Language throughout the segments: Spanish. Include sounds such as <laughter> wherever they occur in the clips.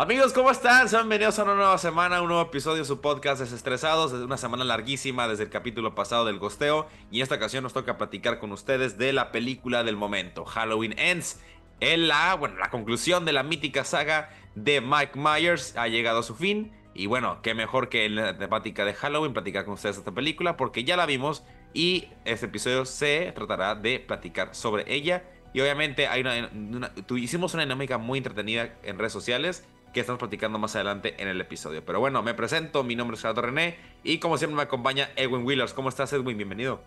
Amigos, ¿cómo están? Sean bienvenidos a una nueva semana, un nuevo episodio de su podcast Desestresados. Es una semana larguísima desde el capítulo pasado del Gosteo. Y en esta ocasión nos toca platicar con ustedes de la película del momento, Halloween Ends. En la, bueno, la conclusión de la mítica saga de Mike Myers ha llegado a su fin. Y bueno, qué mejor que en la temática de Halloween platicar con ustedes esta película, porque ya la vimos y este episodio se tratará de platicar sobre ella. Y obviamente hay una, hicimos una dinámica muy entretenida en redes sociales que estamos platicando más adelante en el episodio. Pero bueno, me presento, mi nombre es Gerardo René y como siempre me acompaña Edwin Wheelers. ¿Cómo estás Edwin? Bienvenido.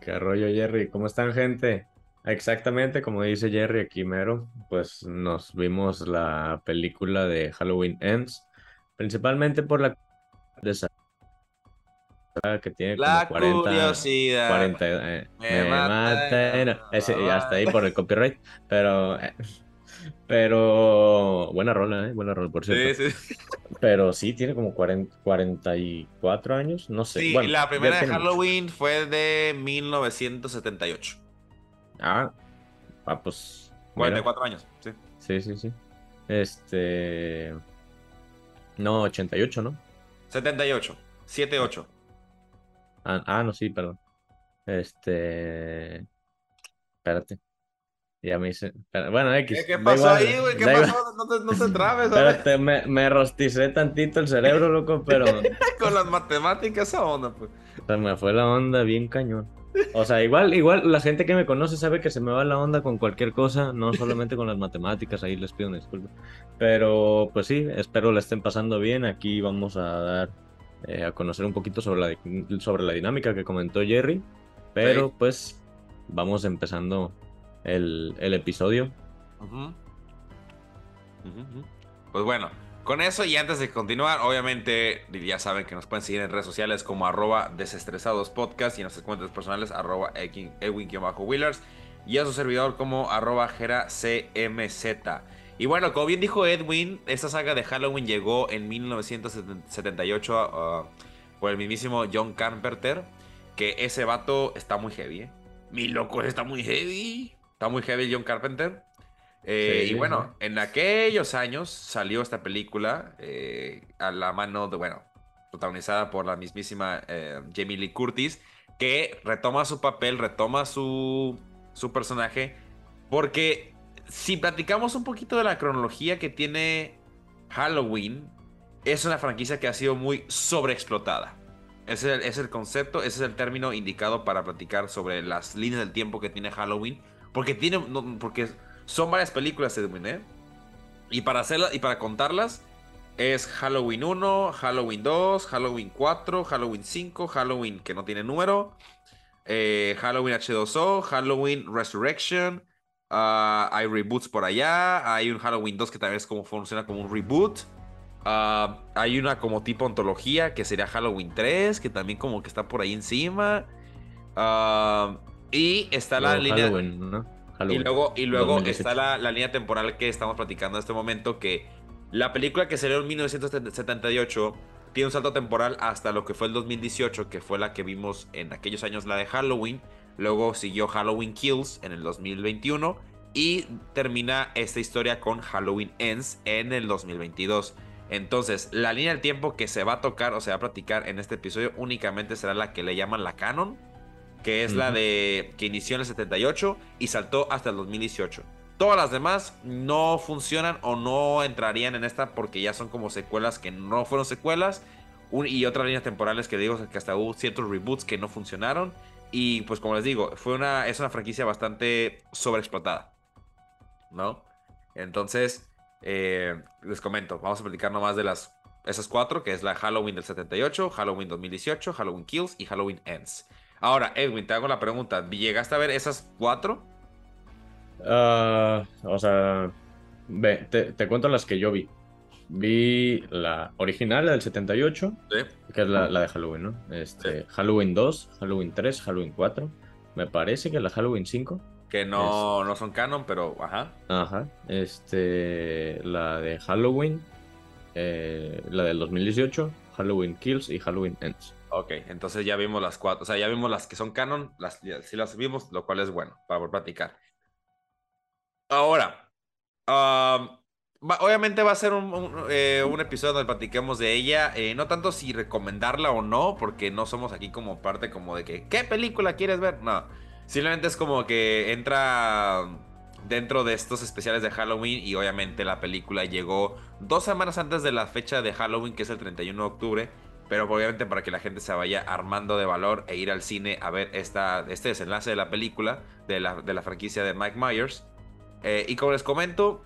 ¿Qué rollo Jerry? ¿Cómo están gente? Exactamente como dice Jerry aquí mero, pues nos vimos la película de Halloween Ends, principalmente por la que tiene la como 40, curiosidad 40 eh, me, mata, ese, hasta ahí por el copyright, pero eh, pero buena rola, ¿eh? Buena rola, por cierto. Sí, sí. Pero sí, tiene como 40, 44 años, no sé. Sí, la primera de Halloween fue de 1978. Ah, ah pues. 44 años, sí. Sí, sí, sí. Este. No, 88, ¿no? 78. 78. Ah, ah, no, sí, perdón. Este. Espérate. Ya me hice. Bueno, X. ¿Qué, pasó ahí, güey? ¿Qué pasó? No te, no te trabes, Espérate, me, me rosticé tantito el cerebro, loco, pero. <laughs> Con las matemáticas, esa onda, pues. Se me fue la onda bien cañón. O sea, igual, igual la gente que me conoce sabe que se me va la onda con cualquier cosa, no solamente con las matemáticas, ahí les pido una disculpa. Pero pues sí, espero la estén pasando bien. Aquí vamos a dar eh, a conocer un poquito sobre la, sobre la dinámica que comentó Jerry. Pero pues vamos empezando el, episodio. Pues bueno, con eso y antes de continuar, obviamente ya saben que nos pueden seguir en redes sociales como arroba desestresados podcast y en nuestras cuentas personales arroba Edwin-Wheelers y a su servidor como arroba cmz. Y bueno, como bien dijo Edwin, esta saga de Halloween llegó en 1978 uh, por el mismísimo John Carpenter, que ese vato está muy heavy, ¿eh? Mi loco está muy heavy. Está muy heavy John Carpenter. Eh, y bueno, en aquellos años salió esta película eh, a la mano de, bueno, protagonizada por la mismísima eh, Jamie Lee Curtis, que retoma su papel, retoma su, su personaje, porque si platicamos un poquito de la cronología que tiene Halloween, es una franquicia que ha sido muy sobreexplotada. Ese es el, es el concepto, ese es el término indicado para platicar sobre las líneas del tiempo que tiene Halloween porque tiene. porque son varias películas, Edwin, ¿eh? Y para hacerlas y para contarlas. Es Halloween 1, Halloween 2, Halloween 4, Halloween 5, Halloween que no tiene número. Eh, Halloween H2O, Halloween Resurrection. Ah, hay reboots por allá. Hay un Halloween 2 que también es como funciona como un reboot. Ah, hay una como tipo ontología que sería Halloween 3, que también como que está por ahí encima. Uh, y está la línea. Y luego, y luego está la, línea temporal que estamos platicando en este momento. Que la película que salió en 1978 tiene un salto temporal hasta lo que fue el 2018, que fue la que vimos en aquellos años, la de Halloween. Luego siguió Halloween Kills en el 2021. Y termina esta historia con Halloween Ends en el 2022. Entonces, la línea del tiempo que se va a tocar o se va a platicar en este episodio únicamente será la que le llaman la canon que es la de que inició en el 78 y saltó hasta el 2018. Todas las demás no funcionan o no entrarían en esta porque ya son como secuelas que no fueron secuelas y otras líneas temporales que digo que hasta hubo ciertos reboots que no funcionaron y pues como les digo, fue una es una franquicia bastante sobreexplotada. ¿No? Entonces, eh, les comento, vamos a platicar nomás de las esas cuatro, que es la Halloween del 78, Halloween 2018, Halloween Kills y Halloween Ends. Ahora, Edwin, te hago la pregunta. ¿Llegaste a ver esas cuatro? Ah, o sea, ve, te, cuento las que yo vi. Vi la original, la del 78, que es la, de Halloween, ¿no? Este, Halloween 2, Halloween 3, Halloween 4. Me parece que la Halloween 5. Que no, no son canon, pero ajá. Ajá. Este, la de Halloween, eh, la del 2018, Halloween Kills y Halloween Ends. Ok, entonces ya vimos las cuatro. O sea, ya vimos las que son canon, las, sí las vimos, lo cual es bueno para platicar. Ahora, obviamente va a ser un, eh, un, episodio donde platiquemos de ella. Eh, no tanto si recomendarla o no, porque no somos aquí como parte como de que, ¿qué película quieres ver? No. Simplemente es como que entra dentro de estos especiales de Halloween y obviamente la película llegó dos semanas antes de la fecha de Halloween, que es el 31 de octubre. Pero obviamente para que la gente se vaya armando de valor e ir al cine a ver esta, este desenlace de la película, de la, de la franquicia de Mike Myers. Eh, y como les comento,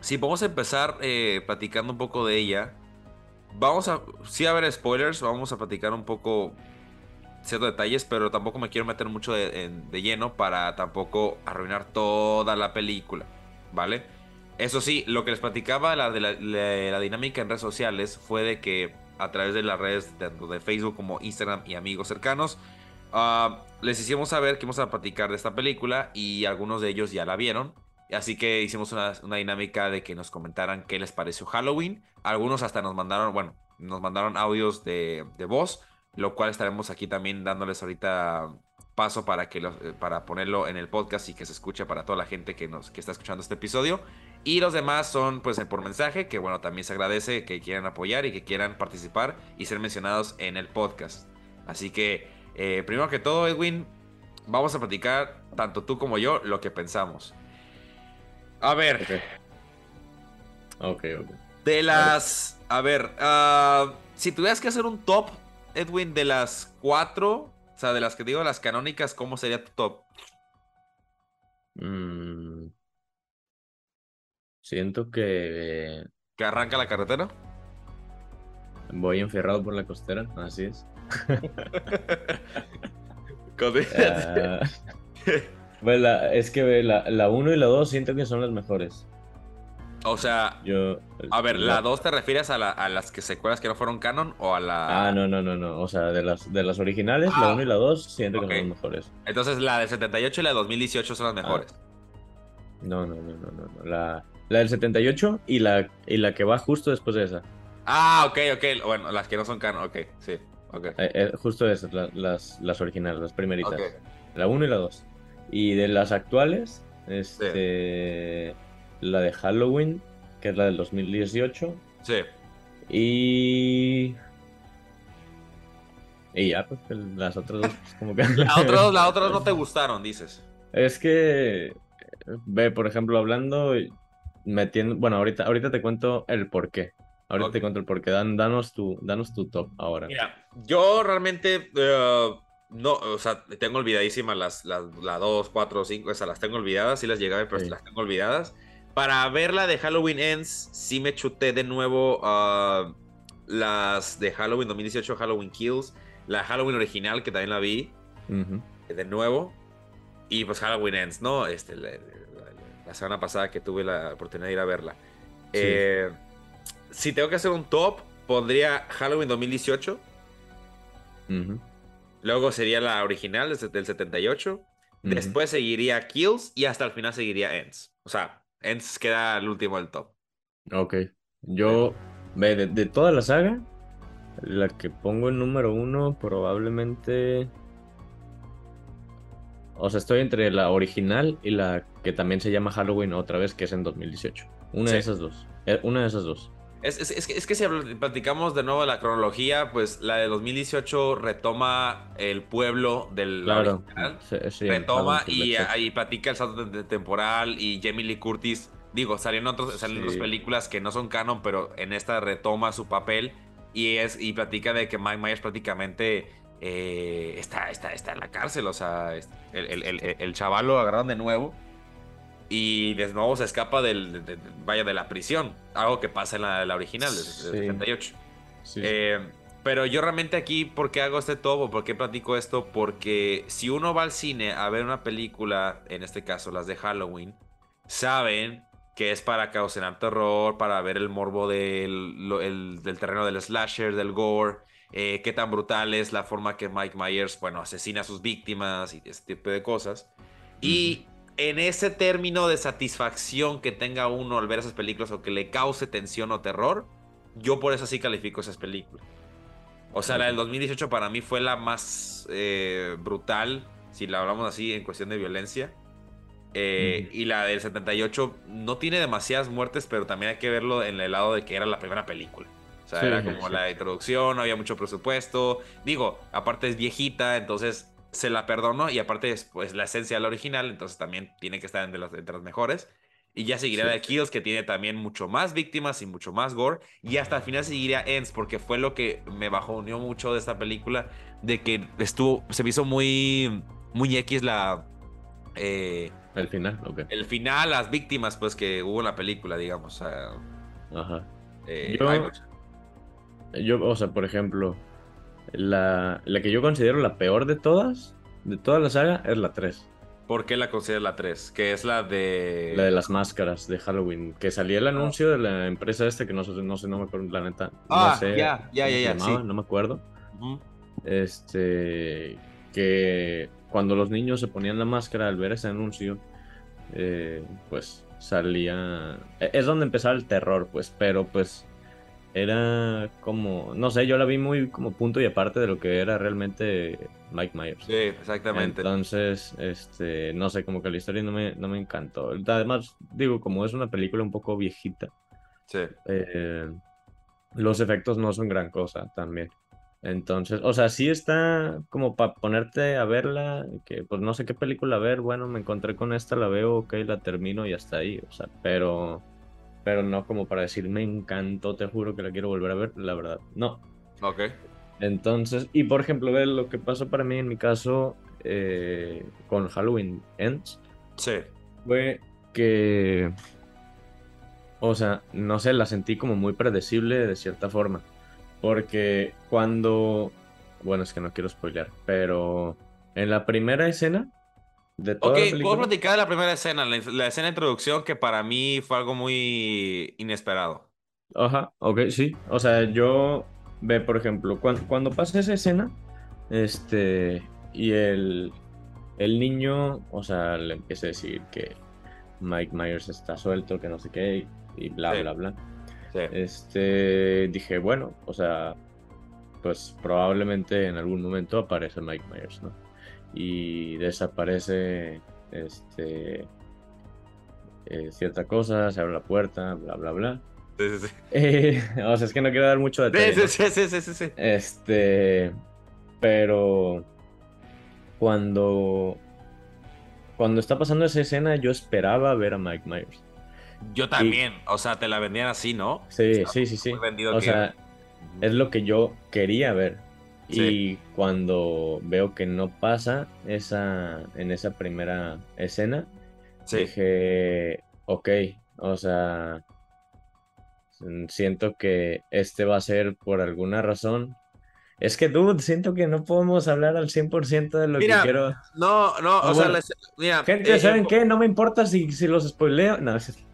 si podemos empezar eh, platicando un poco de ella, vamos a, sí a ver spoilers, vamos a platicar un poco ciertos detalles, pero tampoco me quiero meter mucho de, lleno para tampoco arruinar toda la película, ¿vale? Eso sí, lo que les platicaba la, de la, dinámica en redes sociales fue de que a través de las redes tanto de Facebook como Instagram y amigos cercanos, ah, les hicimos saber que íbamos a platicar de esta película y algunos de ellos ya la vieron. Así que hicimos una, dinámica de que nos comentaran qué les pareció Halloween. Algunos hasta nos mandaron, bueno, nos mandaron audios de, de voz lo cual estaremos aquí también dándoles ahorita paso para, que eh, para ponerlo en el podcast y que se escuche para toda la gente que, nos, que está escuchando este episodio. Y los demás son pues por mensaje, que bueno, también se agradece que quieran apoyar y que quieran participar y ser mencionados en el podcast. Así que, eh, primero que todo, Edwin, vamos a platicar, tanto tú como yo, lo que pensamos. A ver. Ok, ok. De las... A ver, ah, si tuvieras que hacer un top Edwin, de las cuatro, o sea, de las que digo, las canónicas, ¿cómo sería tu top? Mm. Siento que. ¿Que arranca la carretera? Voy enferrado por la costera, así es. <laughs> uh, <laughs> es que la 1 y la 2 siento que son las mejores. O sea, yo. A ver, ¿la 2 te refieres a, las que secuelas que no fueron canon o a la.? Ah, no, no, no, no. O sea, de las, de las originales, la 1 ah, y la 2 siento que son las mejores. Entonces, la del 78 y la de 2018 son las ah. mejores. No, no, no, no, no. La, la del 78 y la, y la que va justo después de esa. Ah, ok, ok. Bueno, las que no son canon, ok, sí. Okay. Eh, eh, justo esas, las, las originales, las primeritas. La 1 y la 2. Y de las actuales, este la de Halloween, que es la del 2018. Sí. Y. Y ya, pues las otras dos, pues, como que. <laughs> Las otras, las otras no te <laughs> gustaron, dices. Es que. Ve, por ejemplo, hablando. Metiendo. Bueno, ahorita, ahorita te cuento el por qué. Ahorita te cuento el por qué. Dan, danos, tu, danos tu top ahora. Mira, yo realmente. Eh, no, o sea, tengo olvidadísimas las, las, 2, 4, 5, esas las tengo olvidadas, sí las llegué pero las tengo olvidadas. Para verla de Halloween Ends, sí me chuté de nuevo uh, las de Halloween 2018, Halloween Kills, la Halloween original, que también la vi de nuevo, y pues Halloween Ends, ¿no? Este, la, semana pasada que tuve la oportunidad de ir a verla. Eh, si tengo que hacer un top, pondría Halloween 2018. Luego sería la original del 78. Después seguiría Kills y hasta el final seguiría Ends. O sea, Ents queda el último del top. Ok. Yo, de, de toda la saga, la que pongo en número uno probablemente... O sea, estoy entre la original y la que también se llama Halloween otra vez, que es en 2018. Una de esas dos. Eh, una de esas dos. Es, es, es, que si platicamos de nuevo de la cronología, pues la de 2018 retoma el pueblo del claro, retoma y ahí platica el salto temporal y Jamie Lee Curtis. Digo, salen otros, salen otras películas que no son canon, pero en esta retoma su papel y es y platica de que Mike Myers prácticamente eh, está, está, está en la cárcel, o sea, el, el, el, el chaval lo agarran de nuevo y de nuevo se escapa del, de, vaya de la prisión, algo que pasa en la, original de, 78. Eh, pero yo realmente aquí, ¿por qué hago este topo? ¿Por qué platico esto? Porque si uno va al cine a ver una película, en este caso las de Halloween, saben que es para causar terror, para ver el morbo del, del terreno del slasher, del gore, eh, qué tan brutal es la forma que Mike Myers, bueno, asesina a sus víctimas y ese tipo de cosas. Y en ese término de satisfacción que tenga uno al ver esas películas o que le cause tensión o terror, yo por eso sí califico esas películas. O sea, la del 2018 para mí fue la más eh, brutal, si la hablamos así en cuestión de violencia. Eh, y la del 78 no tiene demasiadas muertes, pero también hay que verlo en el lado de que era la primera película. O sea, era como la introducción, no había mucho presupuesto. Digo, aparte es viejita, entonces se la perdono. Y aparte es pues, la esencia de la original, entonces también tiene que estar entre las, entre las mejores. Y ya seguiría la de Kills, que tiene también mucho más víctimas y mucho más gore. Y hasta el final seguiría Ends, porque fue lo que me bajoneó mucho de esta película. De que estuvo, se me hizo muy, muy X la... Eh, el final, ok. El final, las víctimas, pues, que hubo en la película, digamos. Ajá. Eh, yo, o sea, por ejemplo, la, la que yo considero la peor de todas, de toda la saga, es la 3. ¿Por qué la consideras la 3? Que es la de... La de las máscaras de Halloween. Que salía el anuncio de la empresa esta, que no sé, no sé, no me acuerdo, la neta. Ah, no sé ya, ya, ya, ya. Sí. No me acuerdo. Este... Que cuando los niños se ponían la máscara al ver ese anuncio, eh, pues salía... E, es donde empezaba el terror, pues, pero pues era como, no sé, yo la vi muy como punto y aparte de lo que era realmente Mike Myers. Sí, exactamente. Entonces, este, no sé, como que la historia no me, no me encantó. Además, digo, como es una película un poco viejita, sí. Eh, los efectos no son gran cosa también. Entonces, o sea, sí está como para ponerte a verla, que pues no sé qué película ver, bueno, me encontré con esta, la veo, ok, la termino y hasta ahí, o sea, pero pero no como para decir, me encantó, te juro que la quiero volver a ver, la verdad, no. Ok. Entonces, y por ejemplo, ve lo que pasó para mí en mi caso eh, con Halloween Ends. Sí. Fue que, o sea, no sé, la sentí como muy predecible de cierta forma. Porque cuando, bueno, es que no quiero spoilear, pero en la primera escena de ok, puedo platicar de la primera escena, la, escena de introducción que para mí fue algo muy inesperado. Ajá, ok, sí. O sea, yo ve, por ejemplo, cuando, cuando pasa esa escena, este, y el, el niño, o sea, le empieza a decir que Mike Myers está suelto, que no sé qué, y bla, bla, bla. Sí. Este, dije, bueno, o sea, pues probablemente en algún momento aparece Mike Myers, ¿no? Y desaparece este eh, cierta cosa, se abre la puerta, bla, bla, bla. Sí, sí, sí. <laughs> Eh, o sea, es que no quiero dar mucho detalle. Sí, sí, sí, sí, sí, Este, pero cuando cuando está pasando esa escena, yo esperaba ver a Mike Myers. Yo también, o sea, te la vendían así, ¿no? Sí, sí, sí, sí. O sea, es lo que yo quería ver. Y cuando veo que no pasa esa, en esa primera escena, dije, ok, o sea, siento que este va a ser por alguna razón. Es que, dude, siento que no podemos hablar al 100% de lo que quiero. No, no, o, sea, mira. Gente, eh, ¿saben qué? No me importa si, si los spoileo. No, es...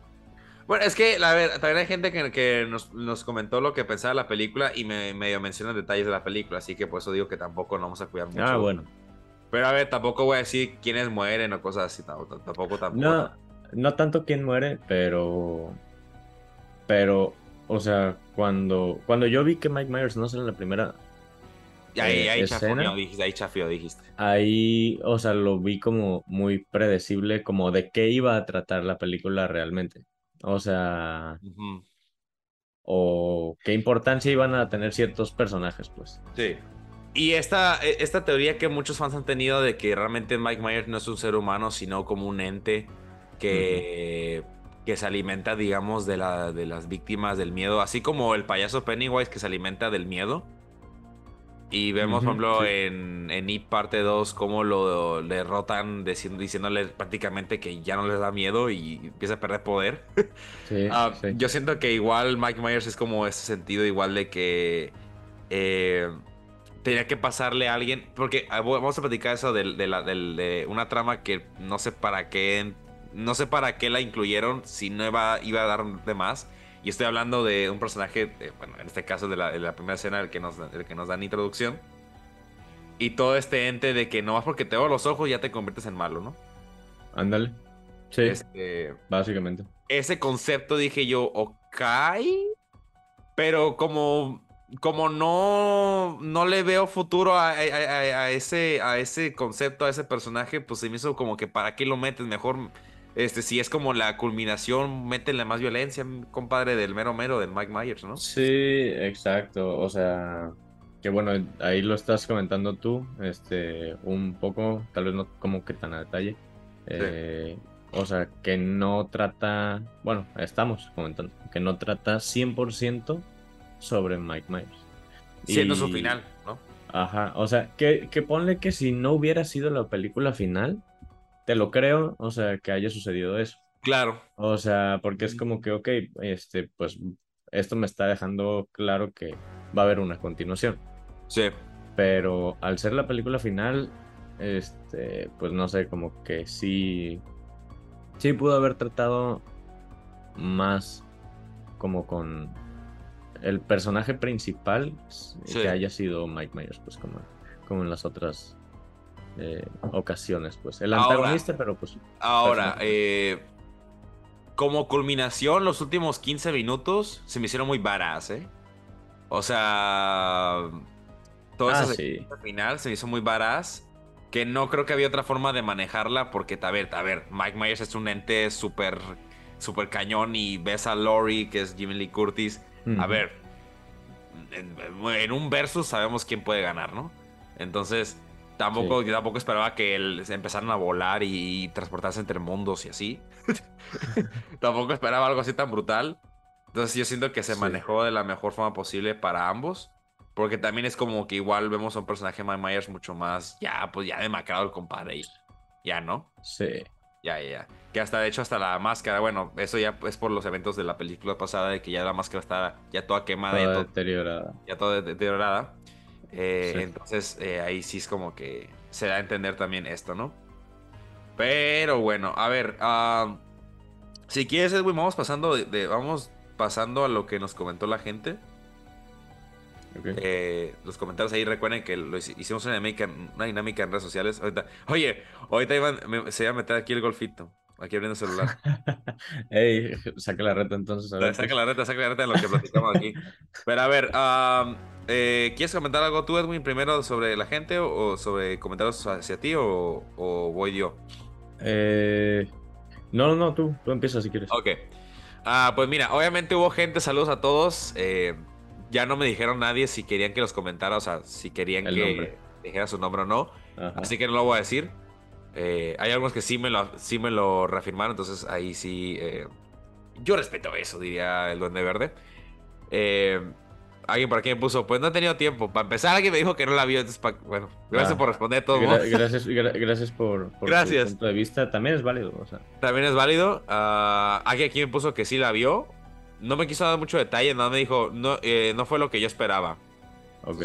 Bueno, es que, a ver, también hay gente que, que nos, nos, comentó lo que pensaba la película y me medio menciona detalles de la película, así que por eso digo que tampoco nos vamos a cuidar mucho. Ah, bueno. Pero a ver, tampoco voy a decir quiénes mueren o cosas así, tampoco, tampoco. No, no tanto quién muere, pero... Pero, o sea, cuando, cuando yo vi que Mike Myers no sale en la primera... Y ahí, eh, ahí, escena, dijiste, ahí chafió, dijiste. Ahí, o sea, lo vi como muy predecible, como de qué iba a tratar la película realmente. O sea, o qué importancia iban a tener ciertos personajes, pues. Sí. Y esta, e, esta teoría que muchos fans han tenido de que realmente Mike Myers no es un ser humano, sino como un ente que, que se alimenta, digamos, de, la, de las víctimas del miedo, así como el payaso Pennywise que se alimenta del miedo. Y vemos, por ejemplo, en, en It parte 2 cómo lo derrotan diciéndole prácticamente que ya no les da miedo y empieza a perder poder. <laughs> Ah, sí, Yo siento que igual Mike Myers es como ese sentido, igual de que eh, tenía que pasarle a alguien. Porque ah, vamos a platicar eso de, la, de, una trama que no sé para qué. No sé para qué la incluyeron si no iba, iba a dar de más. Y estoy hablando de un personaje, bueno, en este caso de la, primera escena, el que, nos, el que nos dan introducción. Y todo este ente de que no más porque te veo los ojos ya te conviertes en malo, ¿no? Ándale. Sí. Este, básicamente. Ese concepto dije yo, ok. Pero como, como no, no le veo futuro a, ese, a ese concepto, a ese personaje, pues se me hizo como que para qué lo metes, mejor este, si es como la culminación, métele más violencia, compadre, del mero mero del Mike Myers, ¿no? Sí, exacto. O sea, que bueno, ahí lo estás comentando tú, este, un poco, tal vez no como que tan a detalle. Eh, o sea, que no trata, bueno, estamos comentando, que no trata 100% sobre Mike Myers. Siendo su final, ¿no? Ajá, o sea, que, que ponle que si no hubiera sido la película final, te lo creo, o sea, que haya sucedido eso. Claro. O sea, porque es como que, ok, este, pues esto me está dejando claro que va a haber una continuación. Sí. Pero al ser la película final, este, pues no sé, como que sí, sí pudo haber tratado más como con el personaje principal que haya sido Mike Myers, pues como, como en las otras eh, ocasiones, pues. El antagonista, pero pues. Ahora, eh, como culminación, los últimos 15 minutos se me hicieron muy varas, ¿eh? O sea. Todo ah, final se me hizo muy varas. Que no creo que había otra forma de manejarla. Porque, a ver, a ver, Mike Myers es un ente súper. Súper cañón. Y ves a Lori, que es Jimmy Lee Curtis. A ver. en un versus sabemos quién puede ganar, ¿no? Entonces Tampoco, tampoco esperaba que él, empezaran a volar y, transportarse entre mundos y así. <laughs> tampoco esperaba algo así tan brutal. Entonces yo siento que se manejó de la mejor forma posible para ambos. Porque también es como que igual vemos a un personaje de Myers mucho más, ya, pues ya demacrado el compadre. Ya, ¿no? Sí. Ya, ya, Que hasta, de hecho, hasta la máscara, bueno, eso ya es por los eventos de la película pasada, de que ya la máscara está ya toda quemada. Toda ya deteriorada. Ya toda deteriorada. Eh, entonces eh, ahí sí es como que se da a entender también esto, ¿no? Pero bueno, a ver, si quieres Edwin, vamos pasando de, vamos pasando a lo que nos comentó la gente. Eh, los comentarios ahí recuerden que lo hicimos una dinámica, una dinámica en redes sociales. oye, ahorita se iba a meter aquí el golfito. Aquí abriendo el celular. <laughs> Ey, saca la reta entonces. saca la reta, saca la reta en lo que platicamos aquí. <laughs> Pero a ver, eh, ¿quieres comentar algo tú, Edwin, primero sobre la gente o, sobre comentarios hacia ti o, voy yo? Eh, no, no, tú, tú empiezas si quieres. Ok. Ah, pues mira, obviamente hubo gente, saludos a todos. Eh, ya no me dijeron nadie si querían que los comentara, o sea, si querían que dijera su nombre o no. Así que no lo voy a decir. Eh, hay algunos que sí me lo, sí me lo reafirmaron, entonces ahí sí. Eh, yo respeto eso, diría el Duende Verde. Eh, alguien por aquí me puso, pues no he tenido tiempo. Para empezar, alguien me dijo que no la vio. Entonces, bueno, gracias ah, por responder todo. gracias, gracias por, por gracias. tu punto de vista. También es válido. También es válido. Uh, alguien aquí me puso que sí la vio. No me quiso dar mucho detalle, nada me dijo, no, no fue lo que yo esperaba. Ok.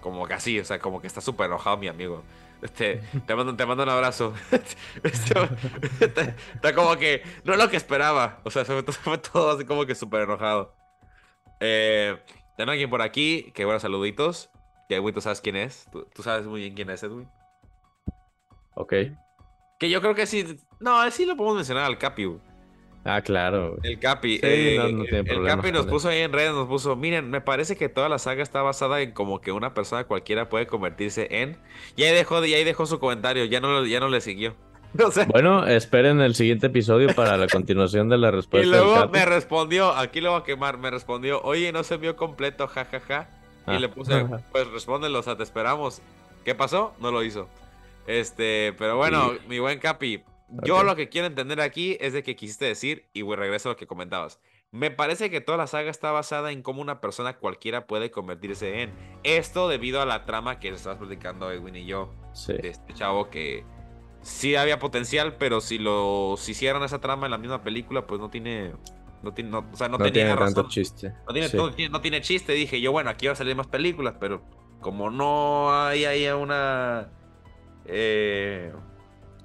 Como que así, o sea, como que está súper enojado mi amigo. Este, te, mando, te mando un abrazo. <laughs> Este, está, como que no es lo que esperaba. O sea, se fue, <laughs> todo así como que súper enojado. Eh, tengo alguien por aquí. Que buenos saluditos. Que Edwin, tú sabes quién es. Tú, sabes muy bien quién es Edwin. Ok. Que yo creo que sí. No, sí lo podemos mencionar al Capi. Ah, claro. El Capi. Eh, el Capi nos puso ahí en redes, nos puso, miren, me parece que toda la saga está basada en como que una persona cualquiera puede convertirse en... Y ahí dejó, y ahí dejó su comentario, ya no, ya no le siguió. <laughs> Bueno, esperen el siguiente episodio para la <laughs> continuación de la respuesta. Y luego me respondió, aquí lo voy a quemar, me respondió, oye, no se vio completo, jajaja. Y ah. le puse, <laughs> pues respóndelo, o sea, te esperamos. ¿Qué pasó? No lo hizo. Este, pero bueno, mi buen Capi, yo lo que quiero entender aquí es de que quisiste decir, y regreso a lo que comentabas. Me parece que toda la saga está basada en cómo una persona cualquiera puede convertirse en. Esto debido a la trama que estabas platicando Edwin y yo. De este chavo que sí había potencial, pero si lo si hicieran esa trama en la misma película, pues no tiene. No tiene, o sea, no, tenía tiene razón. tanto chiste. No tiene, no tiene chiste. Dije yo, bueno, aquí va a salir más películas, pero como no hay ahí una. Eh,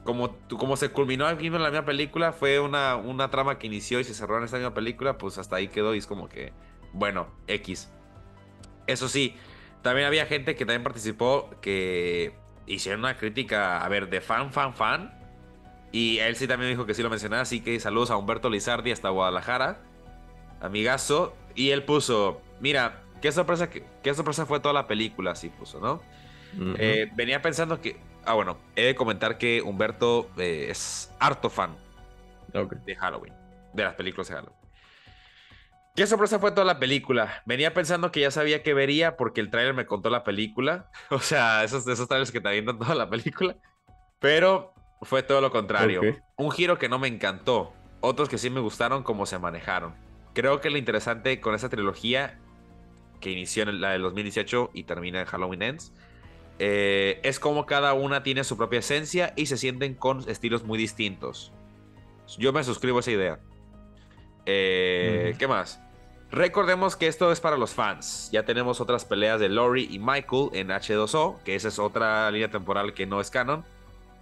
como, como se culminó aquí en la misma película, fue una, una trama que inició y se cerró en esta misma película, pues hasta ahí quedó y es como que, bueno, X. Eso sí, también había gente que también participó que hicieron una crítica, a ver, de fan, fan, fan. Y él sí también dijo que sí lo mencionaba, así que saludos a Humberto Lizardi hasta Guadalajara, amigazo. Y él puso, mira, qué sorpresa, qué, sorpresa fue toda la película, así puso, ¿no? Eh, venía pensando que Ah, bueno, he de comentar que Humberto eh, es harto fan. de Halloween, de las películas de Halloween. ¿Qué sorpresa fue toda la película? Venía pensando que ya sabía que vería porque el tráiler me contó la película. <laughs> O sea, esos, esos trailers que te avientan toda la película. Pero fue todo lo contrario. Un giro que no me encantó. Otros que sí me gustaron como se manejaron. Creo que lo interesante con esta trilogía, que inició en la del 2018 y termina en Halloween Ends, eh, es como cada una tiene su propia esencia y se sienten con estilos muy distintos. Yo me suscribo a esa idea. Eh, ¿Qué más? Recordemos que esto es para los fans. Ya tenemos otras peleas de Lori y Michael en H2O, que esa es otra línea temporal que no es canon.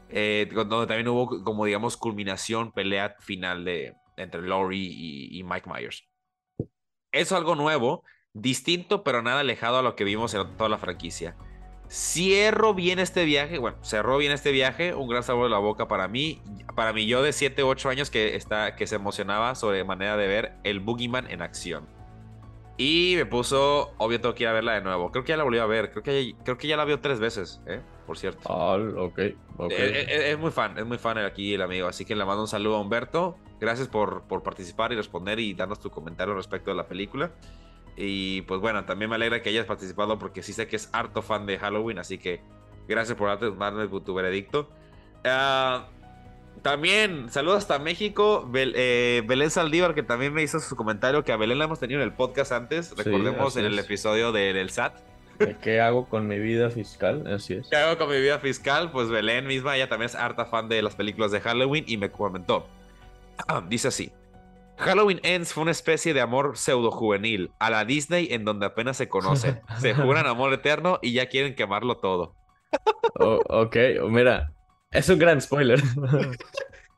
Eh, donde también hubo, como digamos, culminación, pelea final de, entre Lori y, Mike Myers. Es algo nuevo, distinto, pero nada alejado a lo que vimos en toda la franquicia. Cierro bien este viaje, bueno, cerró bien este viaje, un gran sabor de la boca para mí, para mí yo de 7, 8 años que, está, que se emocionaba sobre manera de ver el Boogeyman en acción. Y me puso, obvio tengo que ir a verla de nuevo. Creo que ya la volví a ver, creo que, creo que ya la vio tres veces, ¿eh? por cierto. Ah, ok, ok. Es, muy fan, es muy fan aquí el amigo, así que le mando un saludo a Humberto. Gracias por, por participar y responder y darnos tu comentario respecto de la película. Y pues bueno, también me alegra que hayas participado porque sí sé que es harto fan de Halloween, así que gracias por darme tu veredicto. Uh, también, saludos hasta México. Eh, Belén Saldívar, que también me hizo su comentario, que a Belén la hemos tenido en el podcast antes. Recordemos en el episodio del SAT. ¿Qué hago con mi vida fiscal? Así es. ¿Qué hago con mi vida fiscal? Pues Belén misma, ella también es harta fan de las películas de Halloween y me comentó. dice así. Halloween Ends fue una especie de amor pseudo juvenil a la Disney en donde apenas se conocen. <laughs> se juran amor eterno y ya quieren quemarlo todo. Oh, ok, mira, es un gran spoiler.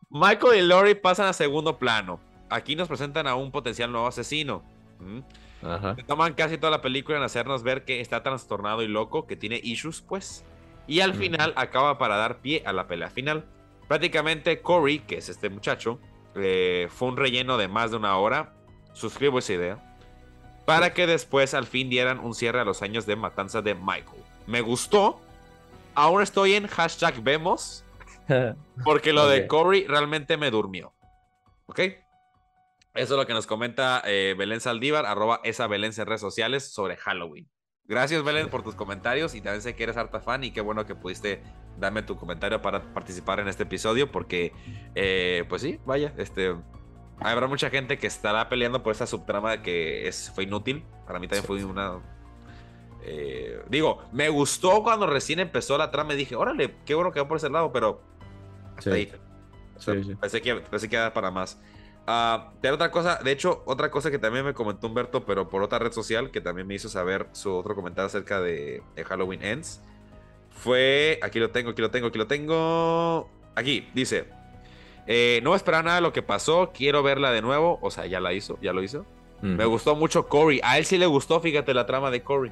Michael y Lori pasan a segundo plano. Aquí nos presentan a un potencial nuevo asesino. toman casi toda la película en hacernos ver que está trastornado y loco, que tiene issues, pues. Y al final acaba para dar pie a la pelea final. Prácticamente Corey, que es este muchacho, eh, fue un relleno de más de una hora. Suscribo esa idea. Para que después al fin dieran un cierre a los años de matanza de Michael. Me gustó, aún estoy en hashtag vemos. <laughs> Porque lo de Corey realmente me durmió. ¿Ok? Eso es lo que nos comenta eh, Belén Saldívar, arroba esa Belén en redes sociales sobre Halloween. Gracias, Belén, por tus comentarios y también sé que eres harta fan y qué bueno que pudiste darme tu comentario para participar en este episodio porque, eh, pues sí, vaya, este, habrá mucha gente que estará peleando por esa subtrama que es, fue inútil. Para mí también fue una eh, digo, me gustó cuando recién empezó la trama y dije, órale, qué bueno que va por ese lado, pero hasta ahí. Pensé, que, pensé que era para más. Uh, de otra cosa, de hecho, otra cosa que también me comentó Humberto, pero por otra red social, que también me hizo saber su otro comentario acerca de, Halloween Ends, fue, aquí lo tengo, aquí lo tengo, aquí lo tengo, aquí, dice, eh, no voy a esperar nada de lo que pasó, quiero verla de nuevo, o sea, ya la hizo, ya lo hizo. Me gustó mucho Corey, a él sí le gustó, fíjate, la trama de Corey.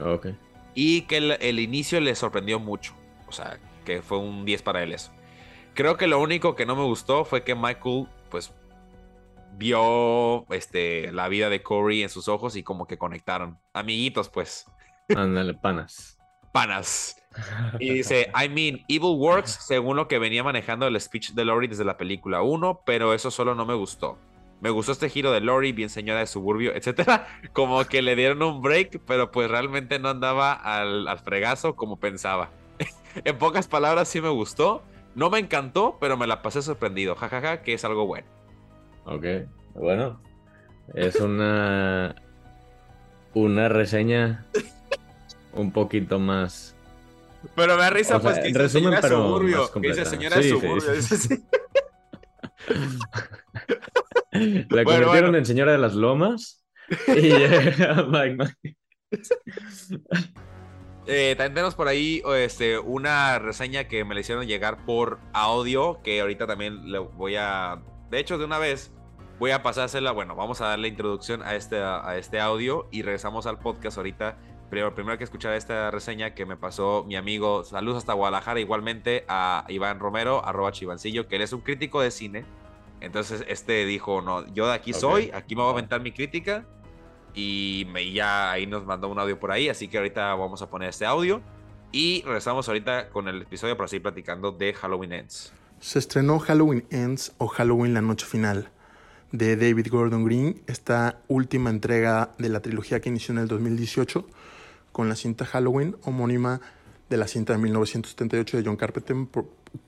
Ok. Y que el, inicio le sorprendió mucho. O sea, que fue un 10 para él eso. Creo que lo único que no me gustó fue que Michael, pues, vio este, la vida de Corey en sus ojos y como que conectaron. Amiguitos, pues. Ándale, panas. Panas. <laughs> Y dice, I mean, evil works según lo que venía manejando el speech de Lori desde la película 1, pero eso solo no me gustó. Me gustó este giro de Lori, bien señora de suburbio, etcétera. <laughs> Como que le dieron un break, pero pues realmente no andaba al, fregazo como pensaba. <laughs> en pocas palabras, sí me gustó. No me encantó, pero me la pasé sorprendido. Jajaja, ja, ja, que es algo bueno. Ok, bueno. Es una. Una reseña un poquito más. Pero me da risa, pues, que dice señora de suburbio. Que dice señora de suburbio. <laughs> La convirtieron en señora de las lomas. Y <laughs> <laughs> eh, también tenemos por ahí este, una reseña que me le hicieron llegar por audio, que ahorita también le voy a... De hecho, de una vez voy a pasársela. Bueno, vamos a darle introducción a este, a este audio y regresamos al podcast ahorita. Pero primero que escuchar esta reseña que me pasó mi amigo, saludos hasta Guadalajara, igualmente a Iván Romero, arroba chivancillo, que él es un crítico de cine entonces este dijo, no, yo de aquí soy, aquí me voy a aventar mi crítica. Y me, ya ahí nos mandó un audio por ahí, así que ahorita vamos a poner este audio. Y regresamos ahorita con el episodio para seguir platicando de Halloween Ends. Se estrenó Halloween Ends o Halloween la Noche Final de David Gordon Green, esta última entrega de la trilogía que inició en el 2018 con la cinta Halloween, homónima de la cinta de 1978 de John Carpenter,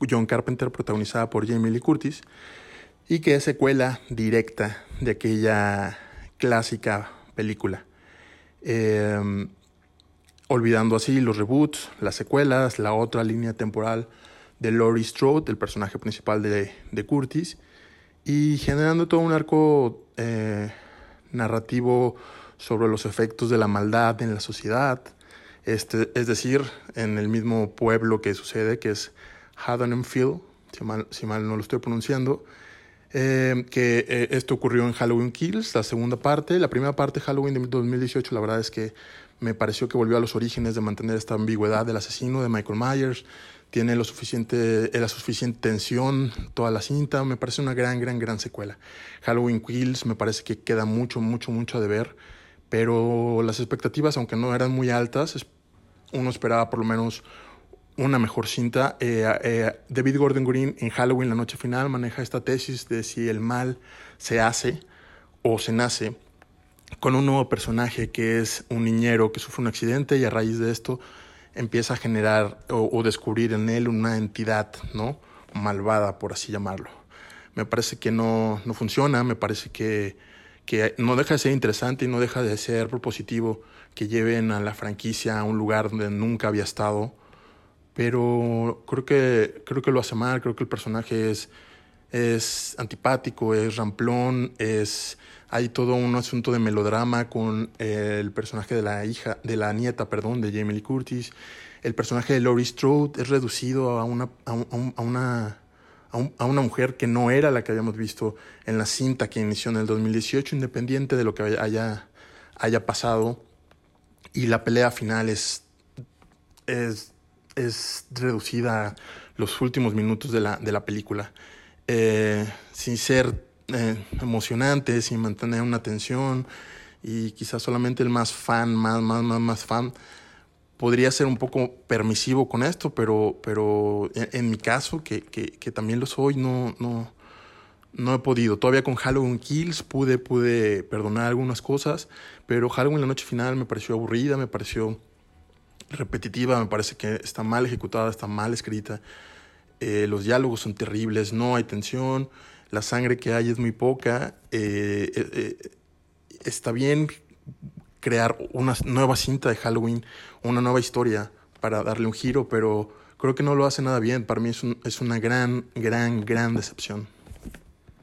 John Carpenter protagonizada por Jamie Lee Curtis, y que es secuela directa de aquella clásica película. Em, olvidando así los reboots, las secuelas, la otra línea temporal de Laurie Strode, el personaje principal de, Curtis, y generando todo un arco eh, narrativo sobre los efectos de la maldad en la sociedad, este, es decir, en el mismo pueblo que sucede, que es Haddonfield, si mal, si mal no lo estoy pronunciando, eh, que eh, esto ocurrió en Halloween Kills, la segunda parte. La primera parte, Halloween de 2018, la verdad es que me pareció que volvió a los orígenes de mantener esta ambigüedad del asesino de Michael Myers. Tiene lo suficiente, la suficiente tensión, toda la cinta. Me parece una gran, gran, gran secuela. Halloween Kills me parece que queda mucho, mucho, mucho de ver. Pero las expectativas, aunque no eran muy altas, uno esperaba por lo menos una mejor cinta. Eh, eh, David Gordon Green en Halloween, la noche final, maneja esta tesis de si el mal se hace o se nace con un nuevo personaje que es un niñero que sufre un accidente y a raíz de esto empieza a generar o, descubrir en él una entidad, ¿no? Malvada, por así llamarlo. Me parece que no, no funciona, me parece que, que no deja de ser interesante y no deja de ser propositivo que lleven a la franquicia a un lugar donde nunca había estado pero creo que, creo que lo hace mal, creo que el personaje es, es antipático, es ramplón, es, hay todo un asunto de melodrama con el personaje de la hija, de la nieta, perdón, de Jamie Lee Curtis. El personaje de Laurie Strode es reducido a una, a, una, a, una mujer que no era la que habíamos visto en la cinta que inició en el 2018, independiente de lo que haya, haya pasado. Y la pelea final es, es es reducida a los últimos minutos de la, de la película. Eh, sin ser eh, emocionante, sin mantener una tensión y quizás solamente el más fan, más, más, más, más fan, podría ser un poco permisivo con esto, pero, pero en, mi caso, que, que, también lo soy, no, no, no he podido. Todavía con Halloween Kills pude, pude perdonar algunas cosas, pero Halloween la noche final me pareció aburrida, me pareció repetitiva, me parece que está mal ejecutada, está mal escrita. Eh, los diálogos son terribles, no hay tensión, la sangre que hay es muy poca. Eh, eh, está bien crear una nueva cinta de Halloween, una nueva historia para darle un giro, pero creo que no lo hace nada bien. Para mí es, es una gran, gran, gran decepción.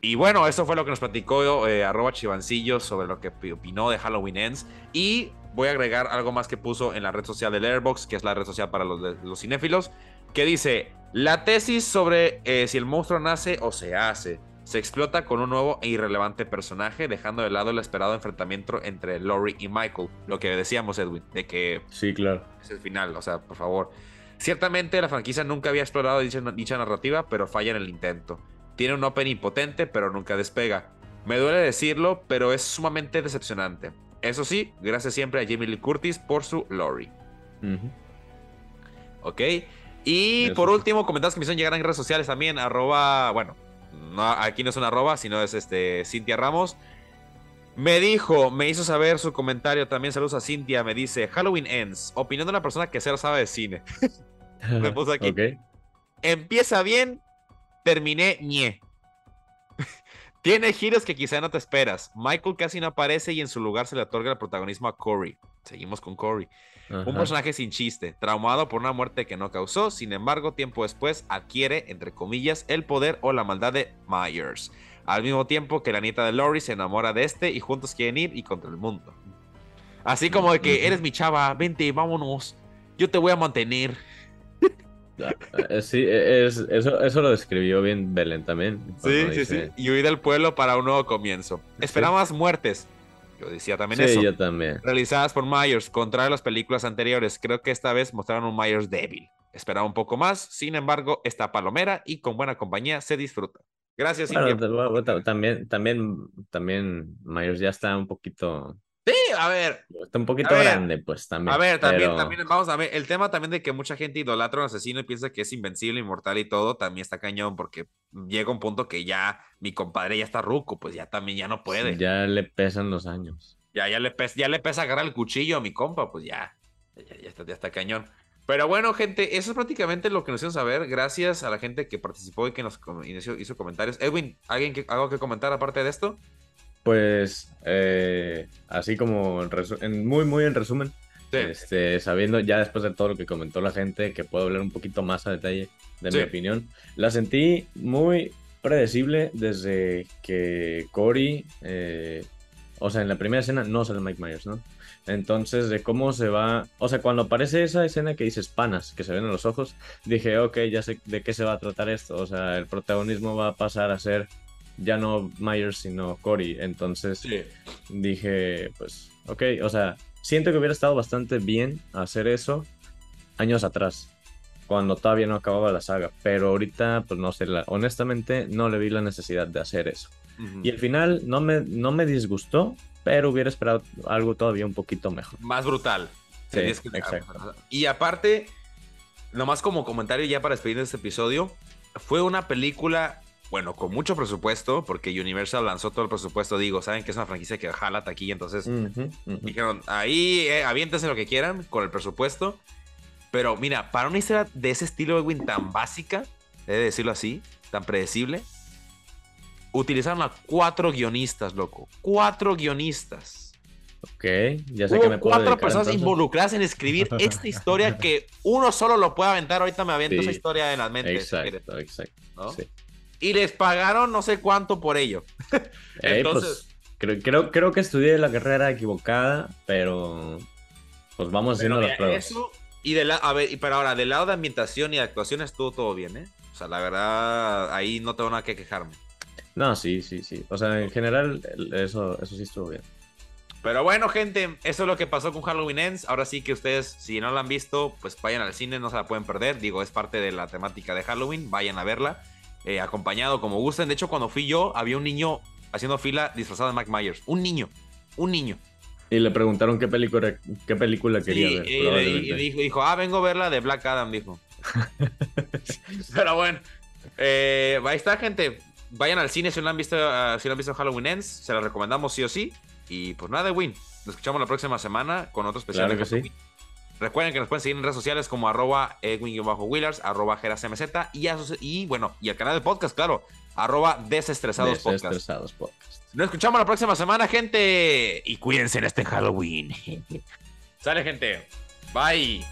Y bueno, eso fue lo que nos platicó arroba chivancillo sobre lo que opinó de Halloween Ends. Y voy a agregar algo más que puso en la red social del Airbox, que es la red social para los, los cinéfilos, que dice, la tesis sobre eh, si el monstruo nace o se hace, se explota con un nuevo e irrelevante personaje, dejando de lado el esperado enfrentamiento entre Laurie y Michael. Lo que decíamos, Edwin, de que... Sí, claro. Es el final, o sea, por favor. Ciertamente la franquicia nunca había explorado dicha, dicha narrativa, pero falla en el intento. Tiene un opening potente, pero nunca despega. Me duele decirlo, pero es sumamente decepcionante. Eso sí, gracias siempre a Jamie Lee Curtis por su Lori. Ok. Y por último, comentarios que me hicieron llegar en redes sociales también. Arroba, bueno, no, aquí no es una arroba, sino es este Cintia Ramos. Me dijo, me hizo saber su comentario también. Saludos a Cintia. Me dice: Halloween Ends. Opinión de una persona que cero sabe de cine. <laughs> me puso aquí. Empieza bien, terminé ñe. <laughs> Tiene giros que quizá no te esperas. Michael casi no aparece y en su lugar se le otorga el protagonismo a Corey. Seguimos con Corey. Un personaje sin chiste, traumado por una muerte que no causó, sin embargo, tiempo después adquiere, entre comillas, el poder o la maldad de Myers. Al mismo tiempo que la nieta de Lori se enamora de este y juntos quieren ir y contra el mundo. Así como de que eres mi chava, vente, vámonos. Yo te voy a mantener. Eh, sí, e, es, eso, eso lo describió bien Belén también. Sí, sí, sí. Y huir del pueblo para un nuevo comienzo. Esperamos muertes. Yo decía también eso. Sí, yo también. Realizadas por Myers, contra las películas anteriores. Creo que esta vez mostraron un Myers débil. Esperaba un poco más, sin embargo, esta palomera y con buena compañía se disfruta. Gracias, bueno, También, también, también Myers ya está un poquito Sí, a ver. Está un poquito grande, pues también. A ver, también, también, vamos a ver, el tema también de que mucha gente idolatra a un asesino y piensa que es invencible, inmortal y todo, también está cañón, porque llega un punto que ya mi compadre ya está ruco, pues ya también ya no puede. ya le pesan los años. Ya, ya le pesa, ya le pesa agarrar el cuchillo a mi compa, pues ya, ya, está, ya está cañón. Pero bueno, gente, eso es prácticamente lo que nos hicieron saber. Gracias a la gente que participó y que nos hizo, hizo comentarios. Edwin, ¿alguien que, algo que comentar aparte de esto? Pues eh, así como en, muy, muy en resumen, este, sabiendo ya después de todo lo que comentó la gente, que puedo hablar un poquito más a detalle de mi opinión, la sentí muy predecible desde que Cory, eh, o sea, en la primera escena no sale Mike Myers, ¿no? Entonces, de cómo se va. O sea, cuando aparece esa escena que dices panas, que se ven en los ojos, dije, ok, ya sé de qué se va a tratar esto. O sea, el protagonismo va a pasar a ser ya no Myers, sino Cory. Entonces dije, pues, ok, o sea, siento que hubiera estado bastante bien hacer eso años atrás, cuando todavía no acababa la saga, pero ahorita, pues no sé, honestamente no le vi la necesidad de hacer eso. Y al final no me, no me disgustó, pero hubiera esperado algo todavía un poquito mejor. Más brutal. Sí, exacto. Y aparte, nomás como comentario ya para despedir de este episodio, fue una película bueno, con mucho presupuesto, porque Universal lanzó todo el presupuesto, digo, saben que es una franquicia que jala aquí, entonces dijeron, ahí eh, aviéntense lo que quieran con el presupuesto. Pero mira, para una historia de ese estilo, Edwin, tan básica, he de decirlo así, tan predecible, utilizaron a cuatro guionistas, loco. Cuatro guionistas. Ok, ya sé que me puedo Cuatro personas involucradas en escribir <laughs> esta historia que uno solo lo puede aventar. Ahorita me aviento esa historia en la mente. Exacto, exacto. Sí y les pagaron no sé cuánto por ello. <laughs> Pues, Entonces, creo, creo, creo, que estudié la carrera equivocada, pero pues vamos haciendo las pruebas. y de la, a ver, pero ahora, del lado de ambientación y de actuación estuvo todo bien, ¿eh? O sea, la verdad, ahí no tengo nada que quejarme. No, sí, sí, sí. O sea, en general, eso, eso sí estuvo bien. Pero bueno, gente, eso es lo que pasó con Halloween Ends. Ahora sí que ustedes, si no la han visto, pues vayan al cine, no se la pueden perder. Digo, es parte de la temática de Halloween, vayan a verla. Eh, acompañado como gusten. De hecho, cuando fui yo, había un niño haciendo fila disfrazado de Mike Myers. Un niño, un niño. Y le preguntaron qué película, qué película quería ver. Y, dijo, dijo, ah, vengo a verla de Black Adam, dijo. <laughs> Pero bueno, eh, ahí está, gente. Vayan al cine si no han visto, uh, si no han visto Halloween Ends. Se la recomendamos sí o sí. Y pues nada, Win. Nos escuchamos la próxima semana con otro especial. Claro que sí. Recuerden que nos pueden seguir en redes sociales como arroba edwin-willars, arroba gerasmz y, y bueno, y el canal de podcast, claro, arroba desestresados, desestresados podcast. Nos escuchamos la próxima semana, gente. Y cuídense en este Halloween. Sale, gente. Bye.